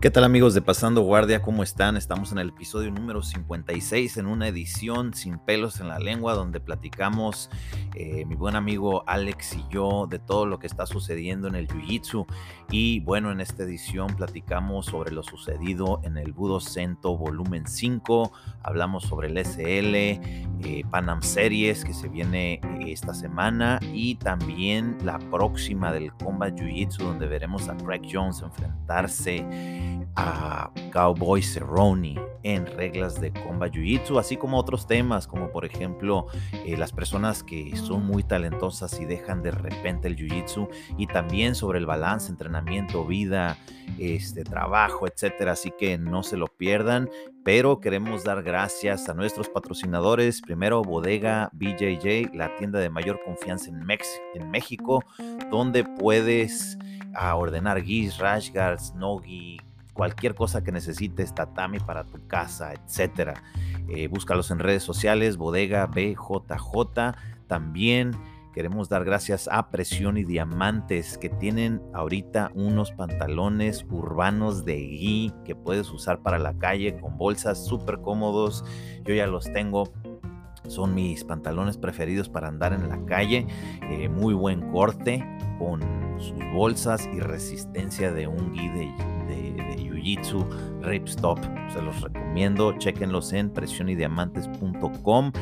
¿Qué tal amigos de Pasando Guardia? ¿Cómo están? Estamos en el episodio número 56 en una edición sin pelos en la lengua donde platicamos eh, mi buen amigo Alex y yo de todo lo que está sucediendo en el Jiu-Jitsu y bueno, en esta edición platicamos sobre lo sucedido en el Budo Cento volumen 5, hablamos sobre el SL, eh, Panam Series que se viene eh, esta semana y también la próxima del Combat Jiu-Jitsu donde veremos a Craig Jones enfrentarse a Cowboy Cerrone en reglas de combat jiu-jitsu, así como otros temas, como por ejemplo eh, las personas que son muy talentosas y dejan de repente el jiu-jitsu, y también sobre el balance, entrenamiento, vida, este, trabajo, etcétera. Así que no se lo pierdan, pero queremos dar gracias a nuestros patrocinadores. Primero, Bodega BJJ, la tienda de mayor confianza en, en México, donde puedes a ordenar guis, rash guards, nogi, cualquier cosa que necesites, tatami para tu casa, etcétera. Eh, búscalos en redes sociales, bodega BJJ. También queremos dar gracias a Presión y Diamantes que tienen ahorita unos pantalones urbanos de gui que puedes usar para la calle con bolsas súper cómodos. Yo ya los tengo son mis pantalones preferidos para andar en la calle. Eh, muy buen corte con sus bolsas y resistencia de un gui de, de, Jiu-Jitsu Ripstop. Se los recomiendo. Chequenlos en presionydiamantes.com.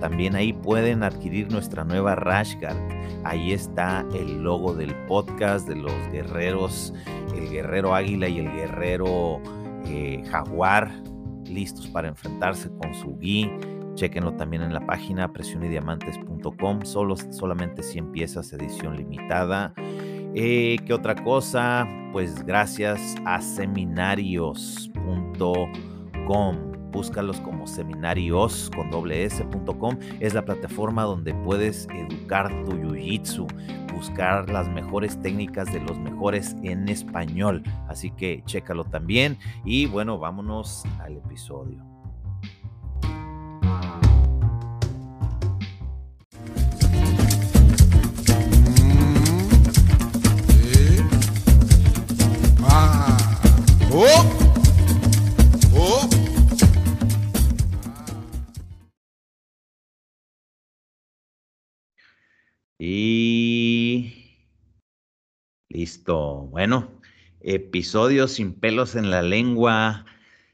También ahí pueden adquirir nuestra nueva Rashguard. Ahí está el logo del podcast de los guerreros, el guerrero águila y el guerrero eh, jaguar, listos para enfrentarse con su gui Chequenlo también en la página presionydiamantes.com. Solo, solamente 100 piezas, edición limitada. Eh, ¿Qué otra cosa? Pues gracias a seminarios.com. Búscalos como seminarios con doble s.com. Es la plataforma donde puedes educar tu jiu-jitsu, buscar las mejores técnicas de los mejores en español. Así que chécalo también. Y bueno, vámonos al episodio. Y listo. Bueno, episodio sin pelos en la lengua.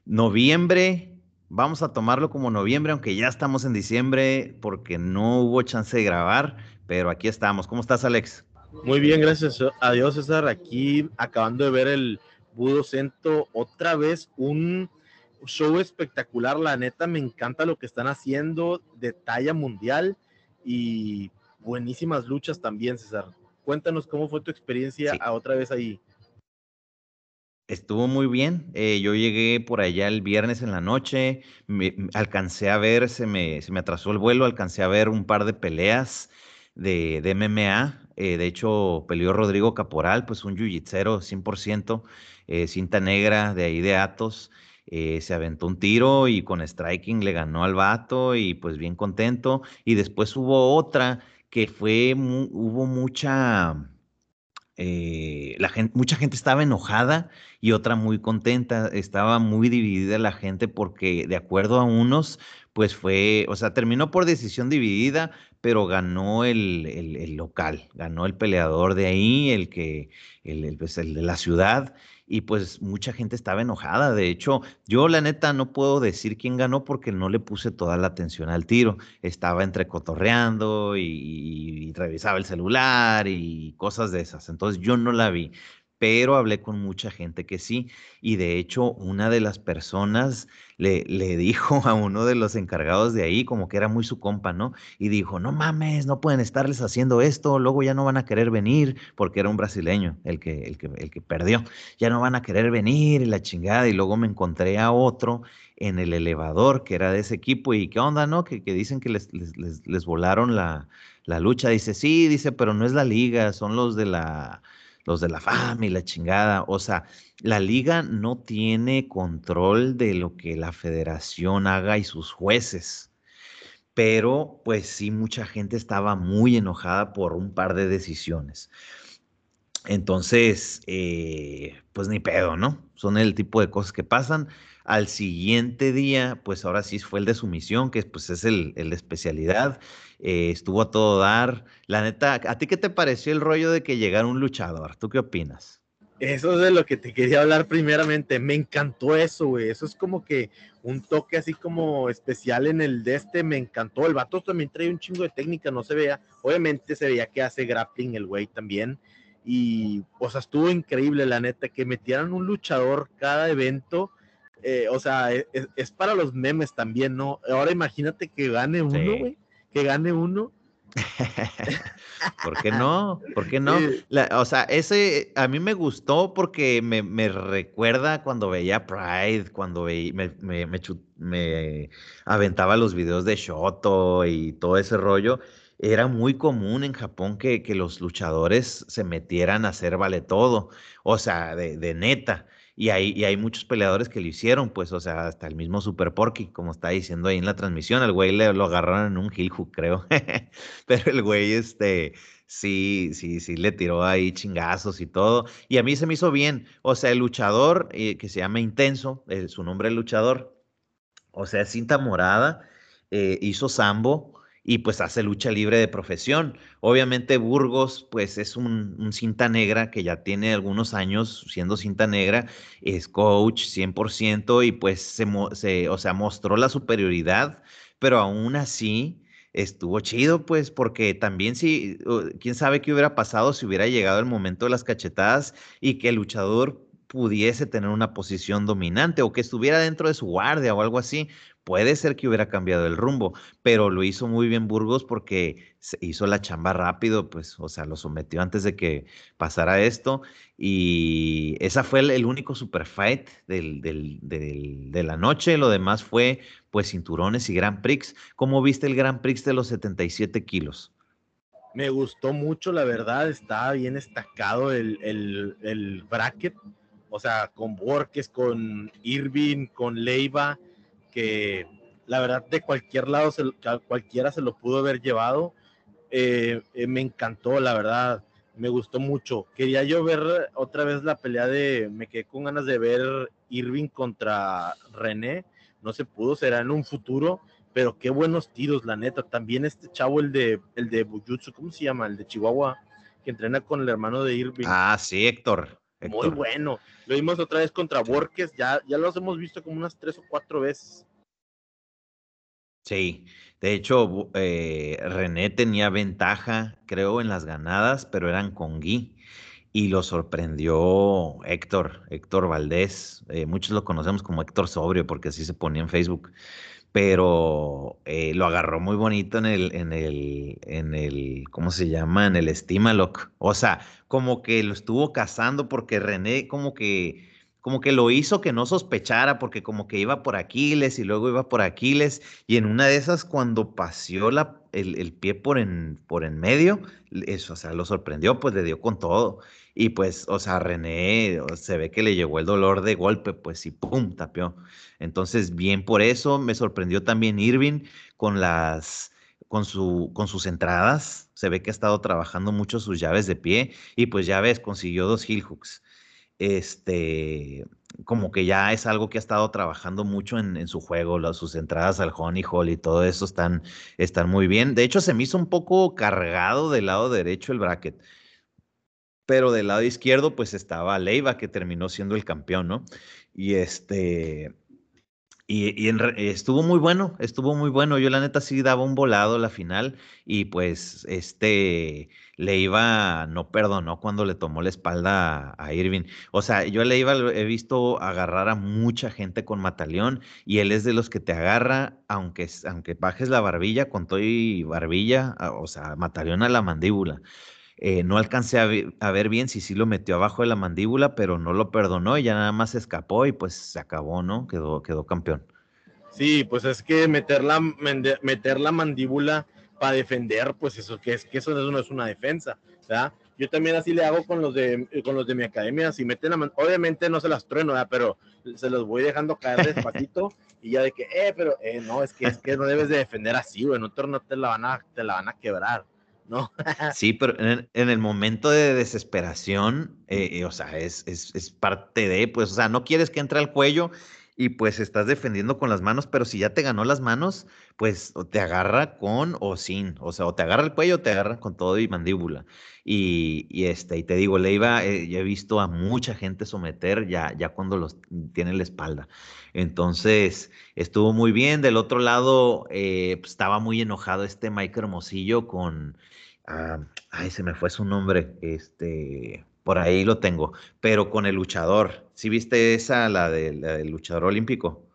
Noviembre, vamos a tomarlo como noviembre, aunque ya estamos en diciembre porque no hubo chance de grabar, pero aquí estamos. ¿Cómo estás, Alex? Muy bien, gracias a Dios, César. Aquí acabando de ver el Budo Cento, otra vez un show espectacular. La neta, me encanta lo que están haciendo de talla mundial y buenísimas luchas también, César. Cuéntanos cómo fue tu experiencia a otra vez ahí. Estuvo muy bien. Eh, yo llegué por allá el viernes en la noche, me, alcancé a ver, se me, se me atrasó el vuelo, alcancé a ver un par de peleas de, de MMA. Eh, de hecho, peleó Rodrigo Caporal, pues un jiu-jitsero 100%, eh, cinta negra de ahí de Atos. se aventó un tiro y con striking le ganó al vato y pues bien contento. Y después hubo otra que fue, hubo mucha, eh, la gente, mucha gente estaba enojada y otra muy contenta, estaba muy dividida la gente porque de acuerdo a unos, pues fue, o sea, terminó por decisión dividida, pero ganó el, el, local, ganó el peleador de ahí, el que, el, pues el de la ciudad, y pues mucha gente estaba enojada. De hecho, yo la neta no puedo decir quién ganó porque no le puse toda la atención al tiro. Estaba entrecotorreando y, y revisaba el celular y cosas de esas. Entonces yo no la vi pero hablé con mucha gente que sí. Y de hecho, una de las personas le, dijo a uno de los encargados de ahí, como que era muy su compa, ¿no? Y dijo, no mames, no pueden estarles haciendo esto, luego ya no van a querer venir, porque era un brasileño el que, el que, el que perdió, ya no van a querer venir y la chingada. Y luego me encontré a otro en el elevador que era de ese equipo y qué onda, ¿no? Que, que dicen que les, les, les, les volaron la, la lucha. Dice, sí, dice, pero no es la liga, son los de la los de la fama y la chingada. O sea, la liga no tiene control de lo que la federación haga y sus jueces. Pero pues sí, mucha gente estaba muy enojada por un par de decisiones. Entonces, eh, pues ni pedo, ¿no? Son el tipo de cosas que pasan. Al siguiente día, pues ahora sí fue el de sumisión, que pues es el, especialidad. Eh, estuvo a todo dar. La neta, ¿a ti qué te pareció el rollo de que llegara un luchador? ¿Tú qué opinas? Eso es de lo que te quería hablar primeramente. Me encantó eso, güey. Eso es como que un toque así como especial en el de este. Me encantó. El vato también trae un chingo de técnica, no se veía. Obviamente se veía que hace grappling el güey también. Y, o sea, estuvo increíble, la neta, que metieran un luchador cada evento. Eh, o sea, e, e, es, para los memes también, ¿no? Ahora imagínate que gane uno, güey. Que gane uno ¿Por qué no? ¿Por qué no? o sea, ese a mí me gustó porque me, recuerda cuando veía Pride, cuando veía, me, me, aventaba los videos de Shoto y todo ese rollo. Era muy común en Japón que, los luchadores se metieran a hacer vale todo, o sea, de, de neta. Y hay, hay muchos peleadores que lo hicieron, pues, o sea, hasta el mismo Super Porky, como está diciendo ahí en la transmisión, al güey le, lo agarraron en un heel hook, creo. Pero el güey, este, sí, sí, sí, le tiró ahí chingazos y todo. Y a mí se me hizo bien. O sea, el luchador, eh, que se llama Intenso, eh, su nombre es luchador, o sea, cinta morada, eh, hizo sambo y pues hace lucha libre de profesión. Obviamente Burgos pues es un, cinta negra que ya tiene algunos años siendo cinta negra, es coach 100% y pues se, o sea, mostró la superioridad, pero aún así estuvo chido pues porque también si, quién sabe qué hubiera pasado si hubiera llegado el momento de las cachetadas y que el luchador pudiese tener una posición dominante o que estuviera dentro de su guardia o algo así, Puede ser que hubiera cambiado el rumbo, pero lo hizo muy bien Burgos porque hizo la chamba rápido, pues, o sea, lo sometió antes de que pasara esto. Y esa fue el, único super fight de la noche. Lo demás fue, pues, cinturones y Grand Prix. ¿Cómo viste el Grand Prix de los 77 kilos? Me gustó mucho, la verdad, estaba bien destacado el, el bracket, o sea, con Borges, con Irving, con Leiva que la verdad de cualquier lado, se, cualquiera se lo pudo haber llevado. Eh, eh, me encantó, la verdad, me gustó mucho. Quería yo ver otra vez la pelea de, me quedé con ganas de ver Irving contra René, no se pudo, será en un futuro, pero qué buenos tiros, la neta. También este chavo, el de, el de Bujutsu, ¿cómo se llama? El de Chihuahua, que entrena con el hermano de Irving. Ah, sí, Héctor. Muy bueno. Lo vimos otra vez contra Borges, ya, ya los hemos visto como unas tres o cuatro veces. Sí, de hecho, eh, René tenía ventaja, creo, en las ganadas, pero eran con Gui. Y lo sorprendió Héctor, Héctor Valdés. Eh, muchos lo conocemos como Héctor Sobrio, porque así se ponía en Facebook. Pero eh, lo agarró muy bonito en el, en el, en el, ¿cómo se llama? En el Estimalock. O sea, como que lo estuvo cazando porque René como que como que lo hizo que no sospechara porque como que iba por Aquiles y luego iba por Aquiles y en una de esas cuando paseó la, el, pie por en, por en medio, eso, o sea, lo sorprendió, pues le dio con todo. Y pues, o sea, René se ve que le llegó el dolor de golpe, pues y pum, tapió. Entonces, bien por eso, me sorprendió también Irving con las, con, su, con sus entradas. Se ve que ha estado trabajando mucho sus llaves de pie y pues ya ves, consiguió dos heel hooks este, como que ya es algo que ha estado trabajando mucho en, su juego, sus entradas al Honey Hall y todo eso están, están muy bien. De hecho, se me hizo un poco cargado del lado derecho el bracket, pero del lado izquierdo pues estaba Leiva que terminó siendo el campeón, ¿no? Y este, y, estuvo muy bueno, estuvo muy bueno. Yo la neta sí daba un volado la final y pues este le iba, no perdonó cuando le tomó la espalda a, Irving. O sea, yo le iba, he visto agarrar a mucha gente con Mataleón y él es de los que te agarra, aunque, aunque bajes la barbilla con todo y barbilla, o sea, Mataleón a la mandíbula. Eh, no alcancé a ver, bien si sí lo metió abajo de la mandíbula, pero no lo perdonó y ya nada más escapó y pues se acabó, ¿no? Quedó, quedó campeón. Sí, pues es que meter la, meter la mandíbula para defender, pues eso que es que eso no es una defensa, ¿verdad? Yo también así le hago con los de con los de mi academia, si meten la obviamente no se las trueno, ¿verdad? pero se los voy dejando caer despacito y ya de que, eh, pero eh, no, es que es que no debes de defender así, güey, en otro no te la van a te la van a quebrar. ¿No? sí, pero en, el momento de desesperación, eh, eh, o sea, es, es, es, parte de, pues, o sea, no quieres que entre al cuello y pues estás defendiendo con las manos, pero si ya te ganó las manos, pues te agarra con o sin, o sea, o te agarra el cuello o te agarra con todo y mandíbula. Y, y este, y te digo, le iba, eh, he visto a mucha gente someter ya, ya cuando los tiene la espalda. Entonces, estuvo muy bien. Del otro lado, eh, pues, estaba muy enojado este Mike Hermosillo con, ah, ay, se me fue su nombre, este, por ahí lo tengo, pero con el luchador. ¿Sí viste esa, la, del luchador olímpico?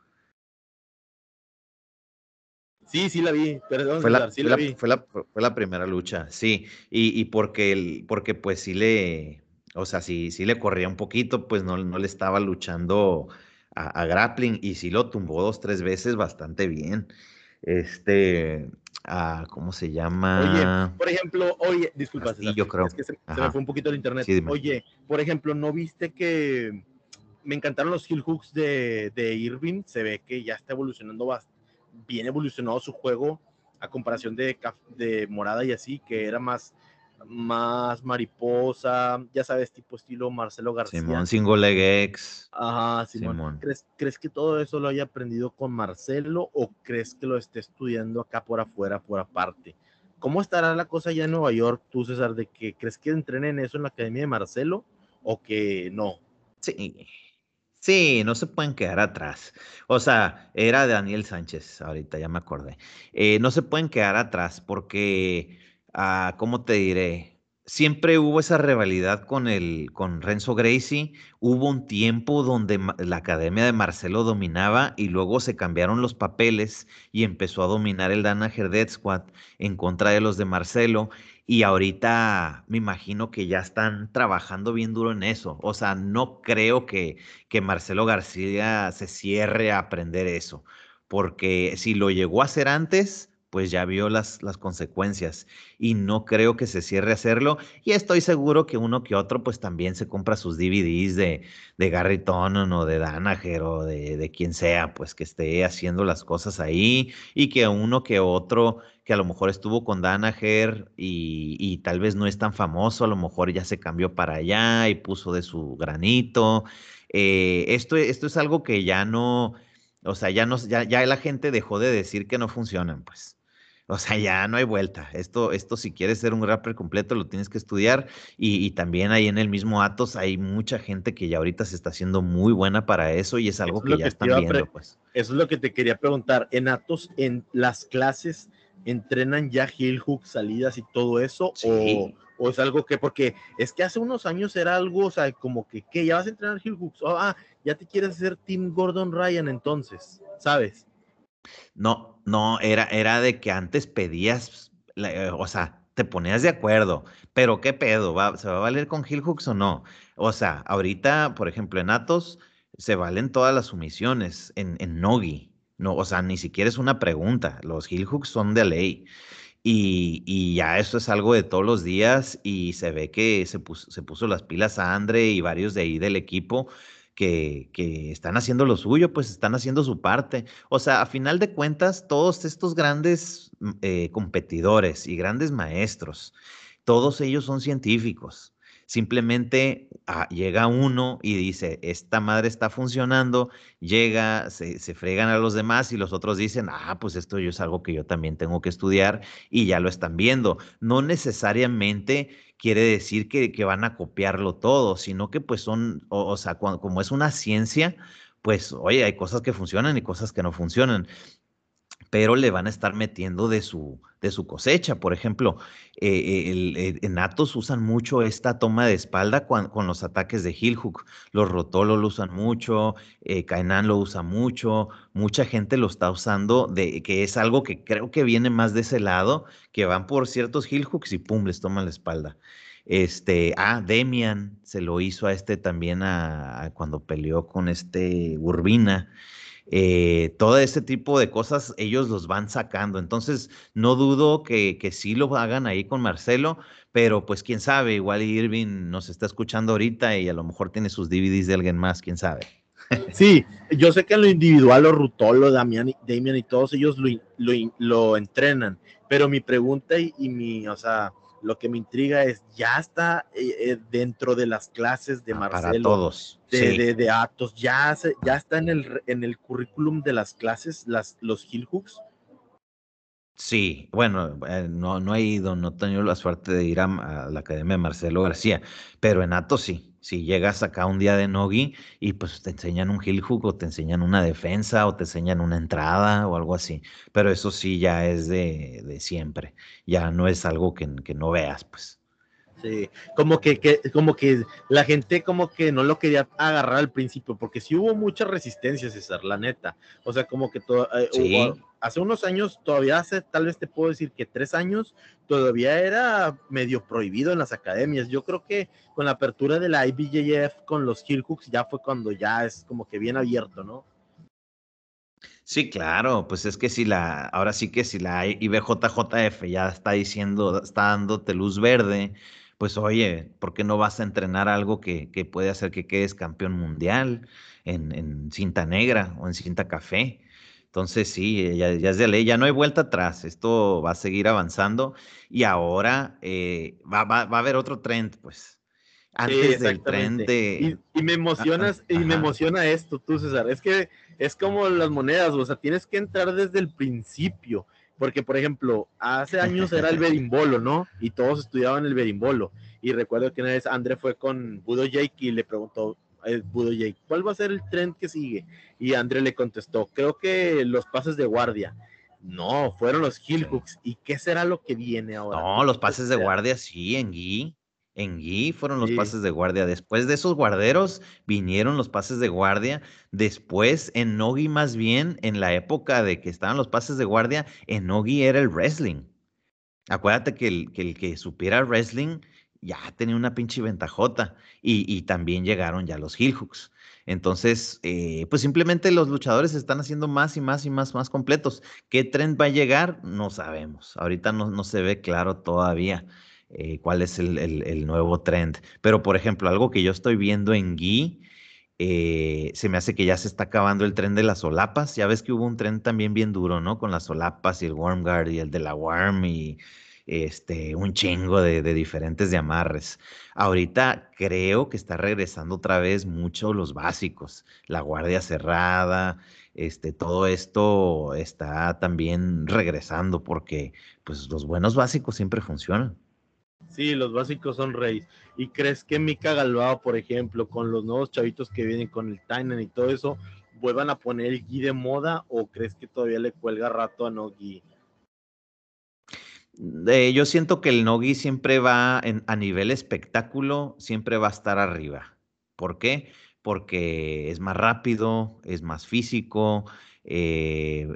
Sí, sí la vi, perdón, fue la, sí la, vi. Fue la, fue la, primera lucha, sí, y, y porque, el, porque pues sí le, o sea, sí, sí le corría un poquito, pues no, no le estaba luchando a, a, grappling y sí lo tumbó dos, tres veces bastante bien. Este, Ah, ¿cómo se llama? Oye, por ejemplo, oye, disculpa, yo creo. Es que se, me fue un poquito el internet. oye, por ejemplo, ¿no viste que me encantaron los heel hooks de, de Irving? Se ve que ya está evolucionando bien evolucionado su juego a comparación de, de Morada y así, que era más más mariposa, ya sabes, tipo estilo Marcelo García. Simón Single X. Ajá, Simón. ¿Crees, ¿Crees que todo eso lo haya aprendido con Marcelo o crees que lo esté estudiando acá por afuera, por aparte? ¿Cómo estará la cosa allá en Nueva York, tú, César, de que crees que entrenen eso en la academia de Marcelo o que no? Sí. Sí, no se pueden quedar atrás. O sea, era Daniel Sánchez, ahorita ya me acordé. Eh, no se pueden quedar atrás porque Ah, ¿cómo te diré? Siempre hubo esa rivalidad con el, con Renzo Gracie. Hubo un tiempo donde la academia de Marcelo dominaba y luego se cambiaron los papeles y empezó a dominar el Danaher Dead Squad en contra de los de Marcelo. Y ahorita me imagino que ya están trabajando bien duro en eso. O sea, no creo que, que Marcelo García se cierre a aprender eso. Porque si lo llegó a hacer antes, pues ya vio las, las consecuencias y no creo que se cierre a hacerlo. Y estoy seguro que uno que otro, pues también se compra sus DVDs de, de Gary Tonon o de Danaher o de, de, quien sea, pues que esté haciendo las cosas ahí y que uno que otro que a lo mejor estuvo con Danaher y, y tal vez no es tan famoso, a lo mejor ya se cambió para allá y puso de su granito. Eh, esto, esto es algo que ya no, o sea, ya, no, ya, ya la gente dejó de decir que no funcionan, pues. O sea, ya no hay vuelta. Esto, esto si quieres ser un rapper completo, lo tienes que estudiar. Y, también ahí en el mismo Atos hay mucha gente que ya ahorita se está haciendo muy buena para eso y es algo que, ya están viendo, pues. Eso es lo que te quería preguntar. En Atos, en las clases, ¿entrenan ya heel hook, salidas y todo eso? O, o, es algo que, porque es que hace unos años era algo, o sea, como que, ¿qué? ¿Ya vas a entrenar heel hooks? Oh, ah, ya te quieres hacer Team Gordon Ryan entonces, ¿sabes? No, no, era, era de que antes pedías, eh, o sea, te ponías de acuerdo, pero ¿qué pedo? ¿Se va a valer con heel hooks o no? O sea, ahorita, por ejemplo, en Atos se valen todas las sumisiones, en, en Nogi, no, o sea, ni siquiera es una pregunta, los heel hooks son de ley. Y, y, ya esto es algo de todos los días y se ve que se puso, se puso las pilas a Andre y varios de ahí del equipo que, están haciendo lo suyo, pues están haciendo su parte. O sea, a final de cuentas, todos estos grandes mm, eh, competidores y grandes maestros, todos ellos son científicos. Simplemente ah, llega uno y dice, esta madre está funcionando, llega, se, se, fregan a los demás y los otros dicen, ah, pues esto yo es algo que yo también tengo que estudiar y ya lo están viendo. No necesariamente quiere decir que, van a copiarlo todo, sino que pues son, o, sea, como es una ciencia, pues oye, hay cosas que funcionan y cosas que no funcionan pero le van a estar metiendo de su, de su cosecha. Por ejemplo, eh, el, en Atos usan mucho esta toma de espalda con, los ataques de heel hook. Los Rotolo lo usan mucho, eh, Kainan lo usa mucho, mucha gente lo está usando, de, que es algo que creo que viene más de ese lado, que van por ciertos heel hooks y pum, les toman la espalda. Este, ah, Demian se lo hizo a este también a cuando peleó con este Urbina. Eh, todo ese tipo de cosas ellos los van sacando. Entonces, no dudo que, que sí lo hagan ahí con Marcelo, pero pues quién sabe, igual Irving nos está escuchando ahorita y a lo mejor tiene sus DVDs de alguien más, quién sabe. Sí, yo sé que en lo individual, los Rutolo, Damian, Damian y todos ellos lo, lo, entrenan, pero mi pregunta y, mi, o sea, lo que me intriga es, ya está eh, eh, dentro de las clases de Marcelo. Para todos. De, de, Atos, ya, ya está en el, en el currículum de las clases, las, los Hill Hooks. Sí, bueno, eh, no, no he ido, no he tenido la suerte de ir a, la Academia de Marcelo García, pero en Atos sí. Si llegas acá un día de Nogi y pues te enseñan un heel hook o te enseñan una defensa o te enseñan una entrada o algo así. Pero eso sí ya es de, de siempre. Ya no es algo que, que no veas, pues. Sí, como que, que, como que la gente como que no lo quería agarrar al principio, porque sí hubo mucha resistencia, César, la neta. O sea, como que todo, eh, hace unos años, todavía hace, tal vez te puedo decir que tres años, todavía era medio prohibido en las academias. Yo creo que con la apertura de la IBJF con los Hillhooks ya fue cuando ya es como que bien abierto, ¿no? Sí, claro, pues es que si la, ahora sí que si la IBJJF ya está diciendo, está dándote luz verde, pues oye, ¿por qué no vas a entrenar algo que, que puede hacer que quedes campeón mundial en, en, cinta negra o en cinta café? Entonces sí, ya, ya, es de ley, ya no hay vuelta atrás, esto va a seguir avanzando y ahora eh, va, va, va, a haber otro trend, pues. Antes del trend de... Y, me emocionas, y me emociona esto, tú César, es que es como las monedas, o sea, tienes que entrar desde el principio porque, por ejemplo, hace años era el berimbolo, ¿no? Y todos estudiaban el berimbolo. Y recuerdo que una vez André fue con Budo Jake y le preguntó a eh, Budo Jake, ¿cuál va a ser el trend que sigue? Y André le contestó, creo que los pases de guardia. No, fueron los heel hooks. ¿Y qué será lo que viene ahora? No, los pases de guardia sí, en Gui. En Gui fueron los pases de guardia. Después de esos guarderos vinieron los pases de guardia. Después en Nogi más bien, en la época de que estaban los pases de guardia, en Nogi era el wrestling. Acuérdate que el que, el que supiera wrestling ya tenía una pinche ventajota. Y, también llegaron ya los heel hooks. Entonces, eh, pues simplemente los luchadores se están haciendo más y más y más, más completos. ¿Qué trend va a llegar? No sabemos. Ahorita no, no se ve claro todavía. Eh, cuál es el, nuevo trend. Pero, por ejemplo, algo que yo estoy viendo en Gui, eh, se me hace que ya se está acabando el tren de las solapas. Ya ves que hubo un tren también bien duro, ¿no? Con las solapas y el Worm Guard y el de la Worm y este, un chingo de, diferentes de amarres. Ahorita creo que está regresando otra vez mucho los básicos, la guardia cerrada, este, todo esto está también regresando porque pues los buenos básicos siempre funcionan. Sí, los básicos son reyes. ¿Y crees que Mika Galvao, por ejemplo, con los nuevos chavitos que vienen con el Tainan y todo eso, vuelvan a poner el Gui de moda o crees que todavía le cuelga rato a Nogi? yo siento que el Nogi siempre va a nivel espectáculo, siempre va a estar arriba. ¿Por qué? Porque es más rápido, es más físico, eh,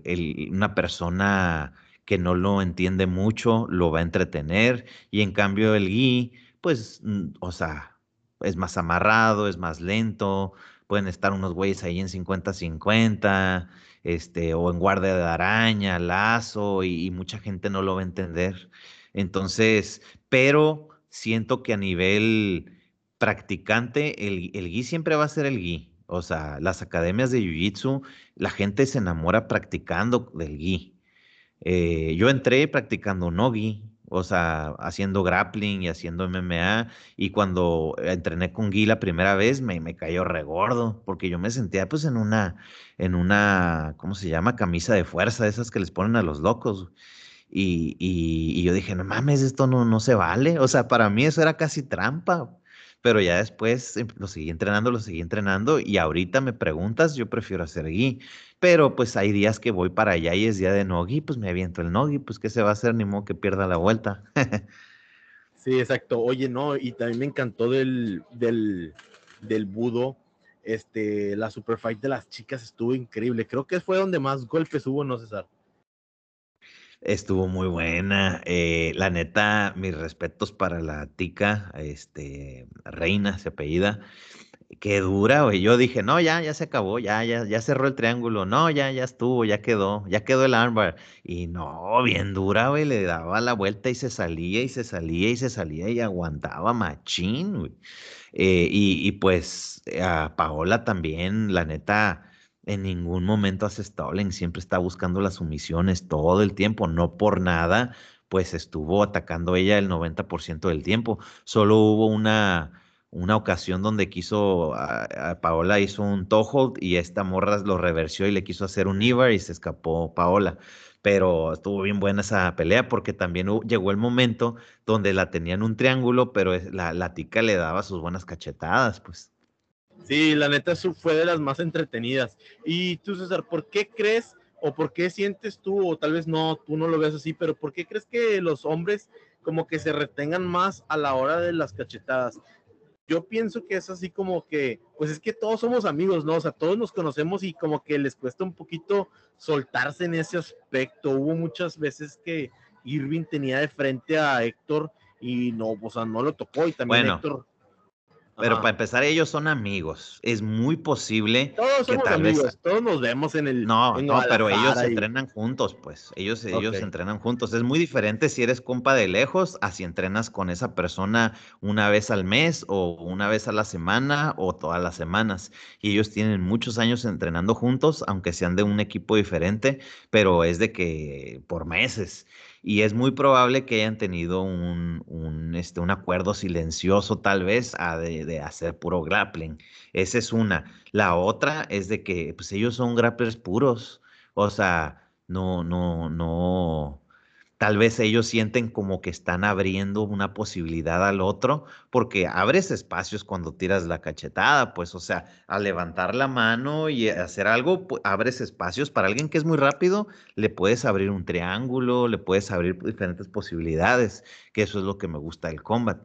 una persona que no lo entiende mucho, lo va a entretener y en cambio el Gui, pues, mm, o sea, es más amarrado, es más lento, pueden estar unos güeyes ahí en 50-50, este, o en guardia de araña, lazo, y, mucha gente no lo va a entender. Entonces, pero siento que a nivel practicante, el, el Gui siempre va a ser el Gui. O sea, las academias de Jiu-Jitsu, la gente se enamora practicando del Gui. Eh, yo entré practicando Nogi, o sea, haciendo grappling y haciendo MMA, y cuando entrené con Gui la primera vez me, me cayó regordo, porque yo me sentía pues en una, en una, ¿cómo se llama? Camisa de fuerza, esas que les ponen a los locos. Y, y, yo dije, no mames, esto no, no se vale. O sea, para mí eso era casi trampa pero ya después em, lo seguí entrenando, lo seguí entrenando y ahorita me preguntas, yo prefiero hacer gui, pero pues hay días que voy para allá y es día de nogi, pues me aviento el nogi, pues qué se va a hacer, ni modo que pierda la vuelta. sí, exacto. Oye, no, y también me encantó del, del, del budo, este, la super fight de las chicas estuvo increíble. Creo que fue donde más golpes hubo, ¿no, César? Estuvo muy buena. Eh, la neta, mis respetos para la tica, este, Reina, se apellida. Qué dura, güey. Yo dije, no, ya, ya se acabó, ya, ya, ya cerró el triángulo. No, ya, ya estuvo, ya quedó, ya quedó el armbar. Y no, bien dura, güey. Le daba la vuelta y se salía y se salía y se salía y aguantaba machín, güey. Eh, y, y, pues a Paola también, la neta, en ningún momento hace stalling, siempre está buscando las sumisiones todo el tiempo, no por nada, pues estuvo atacando ella el 90% del tiempo. Solo hubo una una ocasión donde quiso, Paola hizo un toe y esta morra lo reversió y le quiso hacer un Ivar y se escapó Paola. Pero estuvo bien buena esa pelea porque también llegó el momento donde la tenían un triángulo, pero la, la tica le daba sus buenas cachetadas, pues. Sí, la neta fue de las más entretenidas. Y tú, César, ¿por qué crees o por qué sientes tú, o tal vez no, tú no lo ves así, pero por qué crees que los hombres como que se retengan más a la hora de las cachetadas? Yo pienso que es así como que, pues es que todos somos amigos, ¿no? O sea, todos nos conocemos y como que les cuesta un poquito soltarse en ese aspecto. Hubo muchas veces que Irving tenía de frente a Héctor y no, o sea, no lo tocó y también Héctor pero para empezar, ellos son amigos. Es muy posible. Todos somos amigos, todos nos vemos en el. No, no, pero ellos se entrenan juntos, pues. Ellos, ellos se entrenan juntos. Es muy diferente si eres compa de lejos, a si entrenas con esa persona una vez al mes, o una vez a la semana, o todas las semanas. Y ellos tienen muchos años entrenando juntos, aunque sean de un equipo diferente, pero es de que por meses y es muy probable que hayan tenido un, este, un acuerdo silencioso tal vez a de, de, hacer puro grappling. Esa es una. La otra es de que pues ellos son grapplers puros, o sea, no, no, no, tal vez ellos sienten como que están abriendo una posibilidad al otro, porque abres espacios cuando tiras la cachetada, pues, o sea, al levantar la mano y hacer algo, abres espacios para alguien que es muy rápido, le puedes abrir un triángulo, le puedes abrir diferentes posibilidades, que eso es lo que me gusta del combat.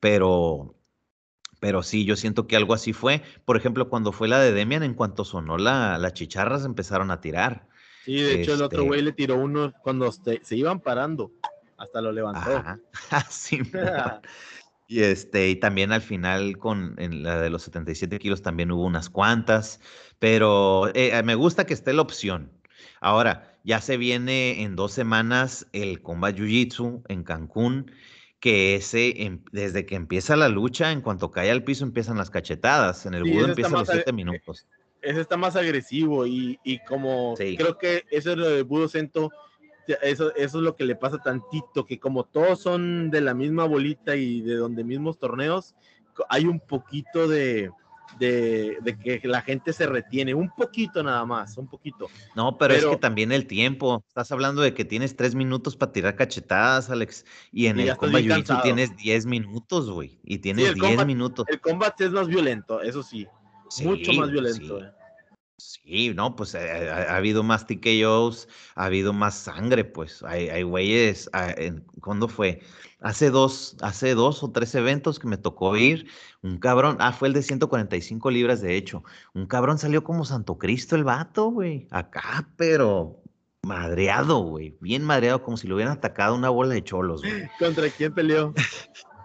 Pero, pero sí, yo siento que algo así fue. Por ejemplo, cuando fue la de Demian, en cuanto sonó la, la chicharra, se empezaron a tirar. Sí, de hecho el otro güey le tiró uno cuando se, iban parando, hasta lo levantó. sí, y este, y también al final con en la de los 77 kilos también hubo unas cuantas, pero eh, me gusta que esté la opción. Ahora, ya se viene en dos semanas el Combat Jiu-Jitsu en Cancún, que ese, em, desde que empieza la lucha, en cuanto cae al piso empiezan las cachetadas, en el sí, empieza empiezan los siete minutos ese está más agresivo y, y como creo que eso es lo de Budo Cento, eso, eso es lo que le pasa tantito, que como todos son de la misma bolita y de donde mismos torneos, hay un poquito de, de, de, que la gente se retiene, un poquito nada más, un poquito. No, pero, es que también el tiempo, estás hablando de que tienes tres minutos para tirar cachetadas, Alex, y en el Combat Jiu tienes diez minutos, güey, y tienes diez minutos. El combate es más violento, eso sí mucho más violento. Sí. Eh. Sí, no, pues eh, ha, habido más TKOs, ha habido más sangre, pues hay, hay güeyes, ah, ¿cuándo fue? Hace dos, hace dos o tres eventos que me tocó ir, un cabrón, ah, fue el de 145 libras, de hecho, un cabrón salió como Santo Cristo el vato, güey, acá, pero madreado, güey, bien madreado, como si lo hubieran atacado una bola de cholos, güey. ¿Contra quién peleó?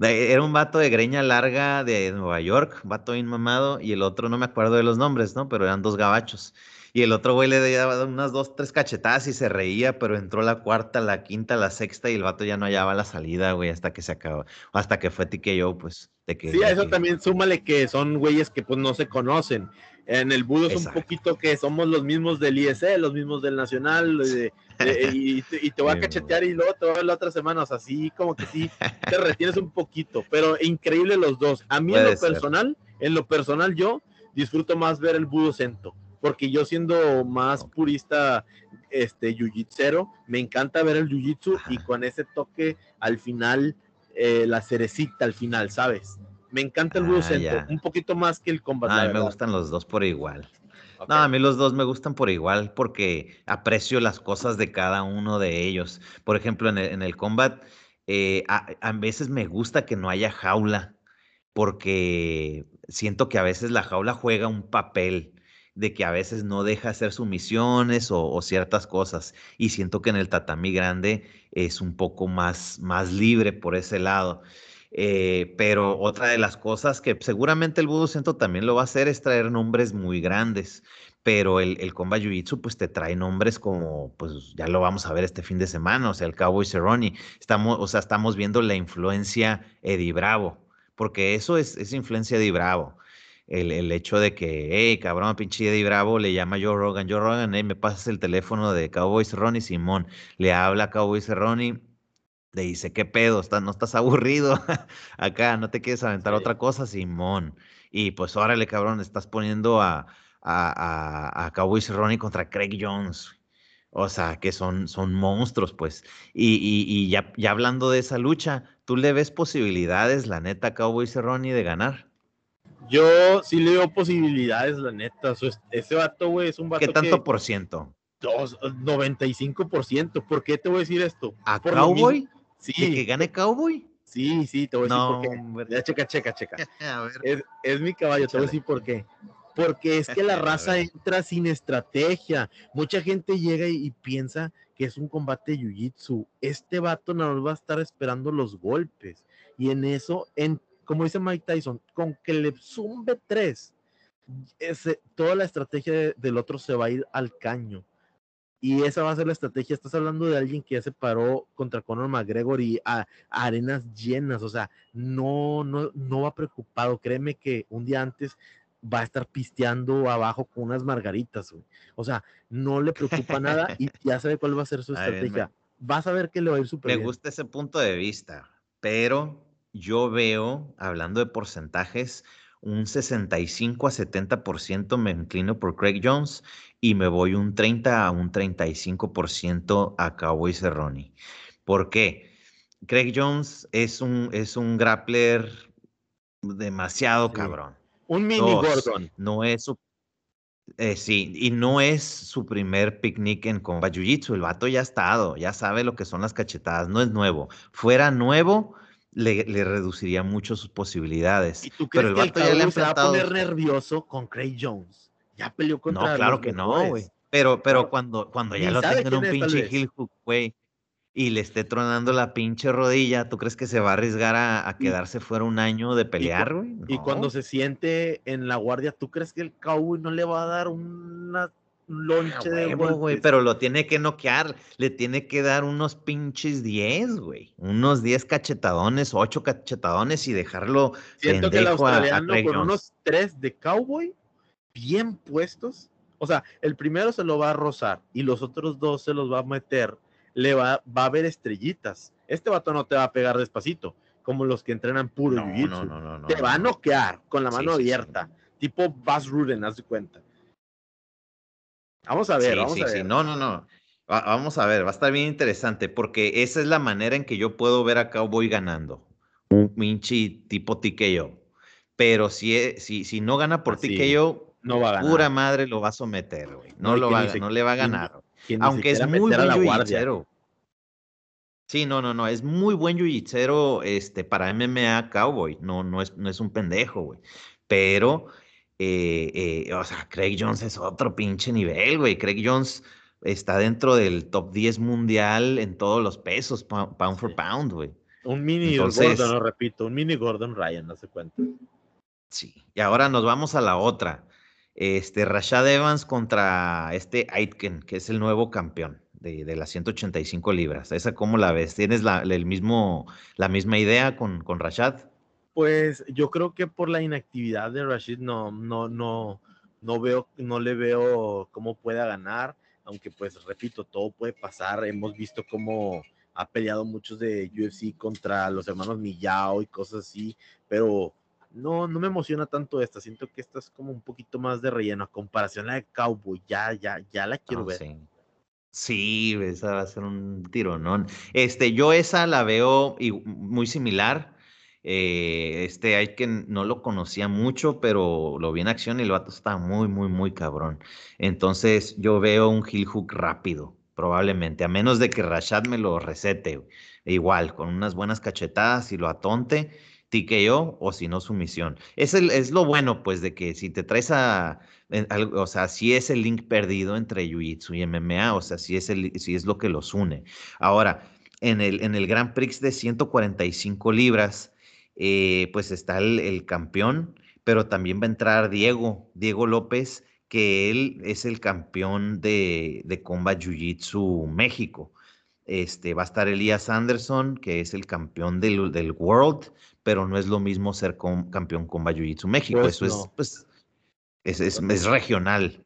Era un vato de greña larga de Nueva York, vato bien mamado, y el otro no me acuerdo de los nombres, ¿no? Pero eran dos gabachos. Y el otro güey le daba unas dos, tres cachetadas y se reía, pero entró la cuarta, la quinta, la sexta y el vato ya no hallaba la salida, güey, hasta que se acabó, hasta que fue yo, pues. De que, sí, a eso también súmale que son güeyes que pues no se conocen. En el budo es un poquito que somos los mismos del ISE, los mismos del Nacional, y, te voy a cachetear y luego te voy a ver la otra semana, o sea, así como que sí, te retienes un poquito, pero increíble los dos. A mí en lo personal, en lo personal yo disfruto más ver el budo cento, porque yo siendo más purista, este, jiu me encanta ver el jiu-jitsu y con ese toque al final, eh, la cerecita al final, ¿sabes? Me encanta el ah, un poquito más que el combate. A mí me gustan los dos por igual. No, a mí los dos me gustan por igual porque aprecio las cosas de cada uno de ellos. Por ejemplo, en el, en el combat, eh, a, veces me gusta que no haya jaula porque siento que a veces la jaula juega un papel de que a veces no deja hacer sumisiones o, o, ciertas cosas. Y siento que en el tatami grande es un poco más, más libre por ese lado. Eh, pero otra de las cosas que seguramente el Budo Centro también lo va a hacer es traer nombres muy grandes. Pero el, el Combat Jiu-Jitsu, pues te trae nombres como, pues ya lo vamos a ver este fin de semana, o sea, el Cowboy Cerrone. Estamos, o sea, estamos viendo la influencia Eddie Bravo, porque eso es, es influencia Eddie Bravo. El, el, hecho de que, hey, cabrón, pinche Eddie Bravo, le llama Joe Rogan, Joe Rogan, hey, me pasas el teléfono de Cowboy Cerrone, Simón, le habla a Cowboy Cerrone, le dice, ¿qué pedo? ¿No estás aburrido acá? ¿No te quieres aventar otra cosa, Simón? Y pues órale, cabrón, estás poniendo a, a, a, Cowboy Cerrone contra Craig Jones. O sea, que son, son monstruos, pues. Y, y, ya, ya, hablando de esa lucha, ¿tú le ves posibilidades, la neta, a Cowboy Cerrone de ganar? Yo sí le veo posibilidades, la neta. Ese vato, güey, es un vato ¿Qué tanto por ciento? Dos, 95%. ¿Por qué te voy a decir esto? ¿A Cowboy? Sí. que gane Cowboy? Sí, sí, te voy a decir por qué. Ya, checa, checa, checa. Es, es, mi caballo, te voy a decir por qué. Porque es que la raza entra sin estrategia. Mucha gente llega y, piensa que es un combate de jiu-jitsu. Este vato no va a estar esperando los golpes. Y en eso, en, como dice Mike Tyson, con que le zumbe tres, ese, toda la estrategia del otro se va a ir al caño. Y esa va a ser la estrategia. Estás hablando de alguien que ya se paró contra Conor McGregor y a, arenas llenas. O sea, no, no, no va preocupado. Créeme que un día antes va a estar pisteando abajo con unas margaritas. Güey. O sea, no le preocupa nada y ya sabe cuál va a ser su estrategia. Vas a ver que le va a ir súper Me gusta ese punto de vista, pero yo veo, hablando de porcentajes, un 65 a 70% me inclino por Craig Jones y me voy un 30 a un 35% a Cowboy Cerrone. ¿Por qué? Craig Jones es un, es un grappler demasiado cabrón. Un mini Gordon. No es su. Eh, sí, y no es su primer picnic en combat jiu-jitsu. El vato ya ha estado, ya sabe lo que son las cachetadas, no es nuevo. Fuera nuevo, le, reduciría mucho sus posibilidades. ¿Y tú crees Pero el vato ya le se va a poner nervioso con Craig Jones? Ya peleó contra No, claro que no, güey. Pero, pero cuando, cuando ya lo tengan un pinche heel hook, güey, y le esté tronando la pinche rodilla, ¿tú crees que se va a arriesgar a, quedarse fuera un año de pelear, güey? Y cuando se siente en la guardia, ¿tú crees que el cowboy no le va a dar una lonche de güey, pero lo tiene que noquear, le tiene que dar unos pinches 10, güey, unos 10 cachetadones, 8 cachetadones y dejarlo Siento que el australiano con unos 3 de cowboy bien puestos, o sea, el primero se lo va a rozar y los otros dos se los va a meter, le va, va a ver estrellitas. Este vato no te va a pegar despacito, como los que entrenan puro jiu-jitsu. te va a noquear con la mano abierta, tipo Buzz Ruden, haz de cuenta. Vamos a ver, vamos a ver. No, no, no. vamos a ver, va a estar bien interesante, porque esa es la manera en que yo puedo ver a Cowboy ganando. Un pinche tipo TKO. Pero si, e, si, si no gana por TKO, no va a ganar. Pura madre lo va a someter, güey. No, lo va, no le va a ganar. Aunque es muy buen jiu Sí, no, no, no. Es muy buen jiu este, para MMA Cowboy. No, no, es, no es un pendejo, güey. Pero, eh, eh, o sea, Craig Jones es otro pinche nivel, güey. Craig Jones está dentro del top 10 mundial en todos los pesos, pound, for pound, güey. Un mini Gordon, lo repito, un mini Gordon Ryan, no se cuenta. Sí, y ahora nos vamos a la otra. Este, Rashad Evans contra este Aitken, que es el nuevo campeón de, de las 185 libras. ¿Esa cómo la ves? ¿Tienes la, el mismo, la misma idea con, con Rashad? Pues yo creo que por la inactividad de Rashid no, no, no, no veo, no le veo cómo pueda ganar, aunque pues repito, todo puede pasar. Hemos visto cómo ha peleado muchos de UFC contra los hermanos Millao y cosas así, pero no, no me emociona tanto esta. Siento que esta es como un poquito más de relleno a comparación a la de Cowboy. Ya, ya, ya la quiero ver. Sí. sí. esa va a ser un tiro, ¿no? Este, yo esa la veo muy similar. Eh, este hay que no lo conocía mucho, pero lo vi en acción y el vato está muy, muy, muy cabrón. Entonces yo veo un heel hook rápido, probablemente, a menos de que Rashad me lo recete. Igual, con unas buenas cachetadas y lo atonte TKO o si no sumisión. Es, el, es lo bueno, pues, de que si te traes a, o sea, si es el link perdido entre Jiu-Jitsu y MMA, o sea, si es, el, si es lo que los une. Ahora, en el, en el Grand Prix de 145 libras, eh, pues está el, campeón, pero también va a entrar Diego, Diego López, que él es el campeón de, de Combat Jiu-Jitsu México. Este, va a estar Elías Anderson, que es el campeón del, del World, pero no es lo mismo ser campeón Combat Jiu-Jitsu México. Pues Eso es, pues, es, es, regional.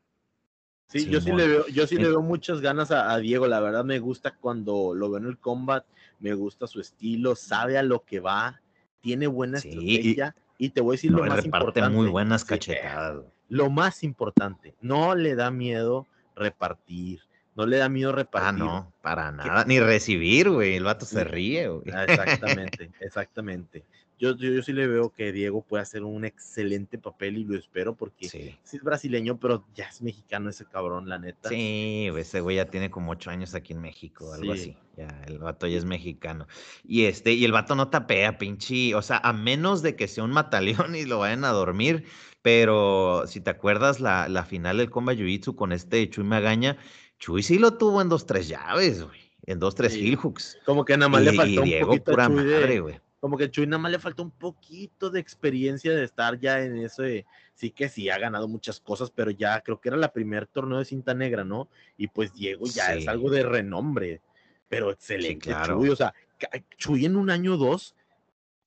Sí, yo sí, le veo, yo sí le veo muchas ganas a, Diego. La verdad me gusta cuando lo veo en el combat, me gusta su estilo, sabe a lo que va, tiene buena estrategia. Y, te voy a decir lo más importante. muy buenas cachetadas. lo más importante, no le da miedo repartir, no le da miedo ah, repartir. Ah, no, para nada. Ni recibir, güey. El vato se ríe, güey. Ah, exactamente, exactamente yo, yo, sí le veo que Diego puede hacer un excelente papel y lo espero porque sí. es brasileño, pero ya es mexicano ese cabrón, la neta. Sí, ese güey ya tiene como ocho años aquí en México, algo así. Ya, el vato ya es mexicano. Y este, y el vato no tapea, pinche. O sea, a menos de que sea un mataleón y lo vayan a dormir. Pero si te acuerdas la, la final del Comba Jiu-Jitsu con este Chuy Magaña, Chuy sí lo tuvo en dos, tres llaves, güey. En dos, tres sí. hooks. Como que nada más le faltó un poquito pura madre, güey como que Chuy nada más le falta un poquito de experiencia de estar ya en eso sí que sí ha ganado muchas cosas, pero ya creo que era la primer torneo de cinta negra, ¿no? Y pues Diego ya es algo de renombre, pero excelente Chuy, o sea, Chuy en un año o dos